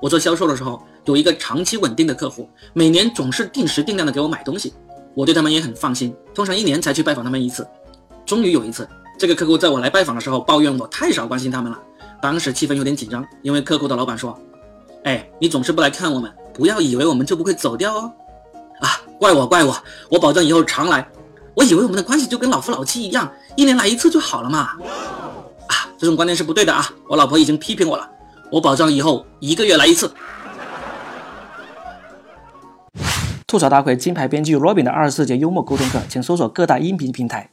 我做销售的时候，有一个长期稳定的客户，每年总是定时定量的给我买东西，我对他们也很放心，通常一年才去拜访他们一次。终于有一次，这个客户在我来拜访的时候抱怨我太少关心他们了，当时气氛有点紧张，因为客户的老板说：“哎，你总是不来看我们，不要以为我们就不会走掉哦。”啊，怪我怪我，我保证以后常来。我以为我们的关系就跟老夫老妻一样，一年来一次就好了嘛。啊，这种观念是不对的啊！我老婆已经批评我了。我保证以后一个月来一次。吐槽大会金牌编剧 Robin 的二十四节幽默沟通课，请搜索各大音频平台。